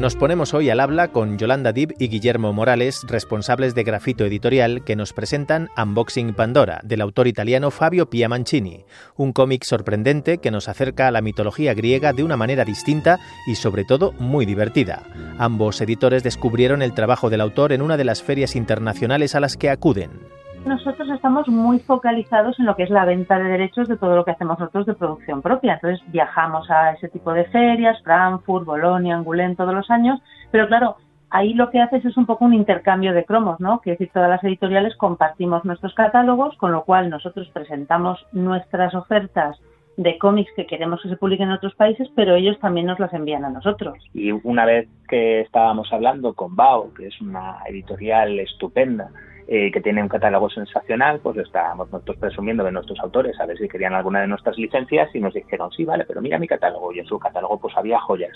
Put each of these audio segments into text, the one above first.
Nos ponemos hoy al habla con Yolanda Dib y Guillermo Morales, responsables de Grafito Editorial, que nos presentan Unboxing Pandora, del autor italiano Fabio Piamancini, un cómic sorprendente que nos acerca a la mitología griega de una manera distinta y sobre todo muy divertida. Ambos editores descubrieron el trabajo del autor en una de las ferias internacionales a las que acuden. Nosotros estamos muy focalizados en lo que es la venta de derechos de todo lo que hacemos nosotros de producción propia. Entonces viajamos a ese tipo de ferias, Frankfurt, Bolonia, Angoulême, todos los años, pero claro, ahí lo que haces es un poco un intercambio de cromos, ¿no? Que decir, todas las editoriales compartimos nuestros catálogos, con lo cual nosotros presentamos nuestras ofertas de cómics que queremos que se publiquen en otros países, pero ellos también nos las envían a nosotros. Y una vez que estábamos hablando con Bao, que es una editorial estupenda, eh, que tiene un catálogo sensacional, pues estábamos nosotros presumiendo de nuestros autores a ver si querían alguna de nuestras licencias y nos dijeron, sí, vale, pero mira mi catálogo. Y en su catálogo pues había joyas.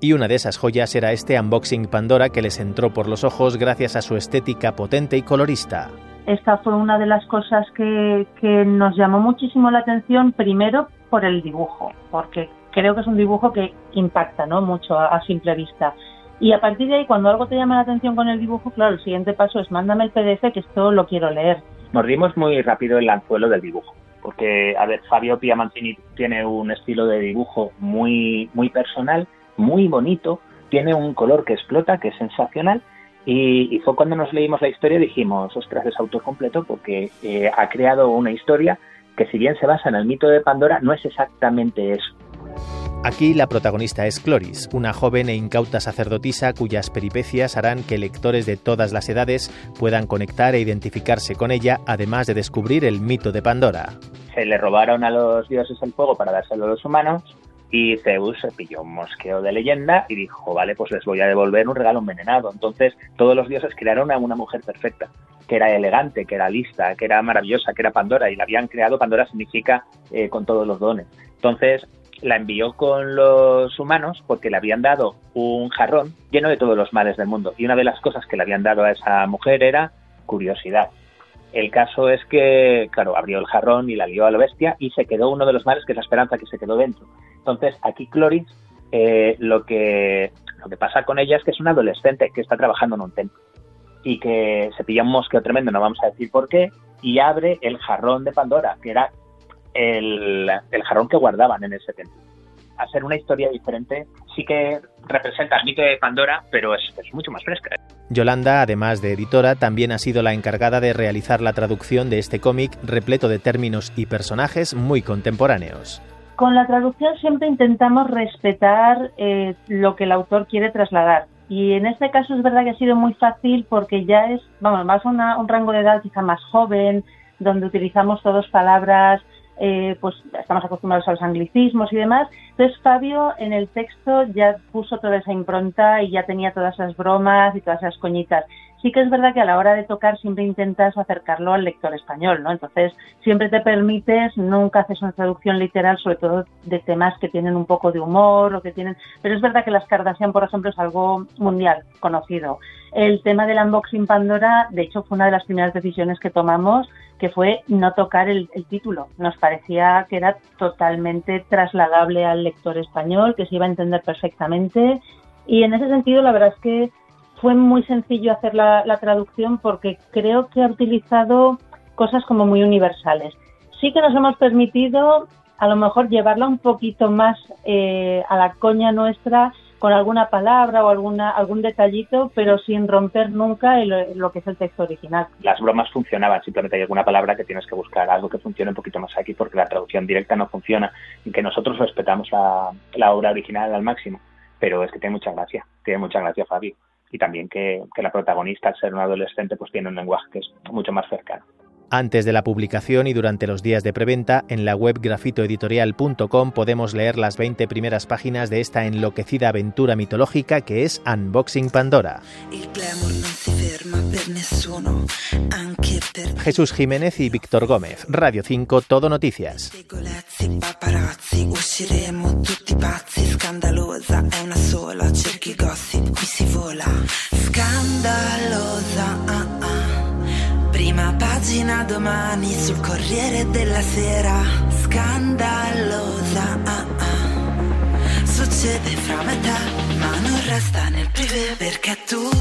Y una de esas joyas era este Unboxing Pandora que les entró por los ojos gracias a su estética potente y colorista. Esta fue una de las cosas que, que nos llamó muchísimo la atención, primero por el dibujo, porque creo que es un dibujo que impacta ¿no? mucho a, a simple vista. Y a partir de ahí, cuando algo te llama la atención con el dibujo, claro, el siguiente paso es mándame el PDF que esto lo quiero leer. Mordimos muy rápido el anzuelo del dibujo, porque, a ver, Fabio Piamancini tiene un estilo de dibujo muy, muy personal, muy bonito, tiene un color que explota, que es sensacional, y, fue cuando nos leímos la historia dijimos, ostras, es autor completo porque eh, ha creado una historia que si bien se basa en el mito de Pandora, no es exactamente eso. Aquí la protagonista es Cloris, una joven e incauta sacerdotisa cuyas peripecias harán que lectores de todas las edades puedan conectar e identificarse con ella, además de descubrir el mito de Pandora. Se le robaron a los dioses el fuego para dárselo a los humanos y Zeus se pilló un mosqueo de leyenda y dijo, vale, pues les voy a devolver un regalo envenenado. Entonces todos los dioses crearon a una mujer perfecta, que era elegante, que era lista, que era maravillosa, que era Pandora y la habían creado. Pandora significa eh, con todos los dones. Entonces la envió con los humanos porque le habían dado un jarrón lleno de todos los males del mundo. Y una de las cosas que le habían dado a esa mujer era curiosidad. El caso es que, claro, abrió el jarrón y la lió a la bestia y se quedó uno de los males, que es la esperanza que se quedó dentro. Entonces, aquí Cloris, eh, lo, que, lo que pasa con ella es que es una adolescente que está trabajando en un templo y que se pilla un mosqueo tremendo, no vamos a decir por qué, y abre el jarrón de Pandora, que era el, el jarrón que guardaban en ese templo. Hacer una historia diferente sí que representa el mito de Pandora, pero es, es mucho más fresca. Yolanda, además de editora, también ha sido la encargada de realizar la traducción de este cómic repleto de términos y personajes muy contemporáneos. Con la traducción siempre intentamos respetar eh, lo que el autor quiere trasladar. Y en este caso es verdad que ha sido muy fácil porque ya es, vamos, más una, un rango de edad quizá más joven, donde utilizamos todas palabras eh, pues estamos acostumbrados a los anglicismos y demás. Entonces Fabio en el texto ya puso toda esa impronta y ya tenía todas esas bromas y todas esas coñitas. Sí que es verdad que a la hora de tocar siempre intentas acercarlo al lector español, ¿no? Entonces siempre te permites, nunca haces una traducción literal, sobre todo de temas que tienen un poco de humor o que tienen... Pero es verdad que las Kardashian, por ejemplo, es algo mundial, conocido. El tema del unboxing Pandora, de hecho, fue una de las primeras decisiones que tomamos que fue no tocar el, el, título. Nos parecía que era totalmente trasladable al lector español, que se iba a entender perfectamente. Y en ese sentido, la verdad es que fue muy sencillo hacer la, la traducción porque creo que ha utilizado cosas como muy universales. Sí que nos hemos permitido a lo mejor llevarla un poquito más eh, a la coña nuestra con alguna palabra o alguna algún detallito, pero sin romper nunca el, lo que es el texto original. Las bromas funcionaban, simplemente hay alguna palabra que tienes que buscar, algo que funcione un poquito más aquí, porque la traducción directa no funciona, y que nosotros respetamos la, la obra original al máximo, pero es que tiene mucha gracia, tiene mucha gracia Fabio, y también que, que la protagonista, al ser un adolescente, pues tiene un lenguaje que es mucho más cercano. Antes de la publicación y durante los días de preventa, en la web grafitoeditorial.com podemos leer las 20 primeras páginas de esta enloquecida aventura mitológica que es Unboxing Pandora. Jesús Jiménez y Víctor Gómez, Radio 5, Todo Noticias. Domani sul Corriere della Sera. Scandalosa. Ah, ah. Succede fra me te, ma non resta nel privé perché tu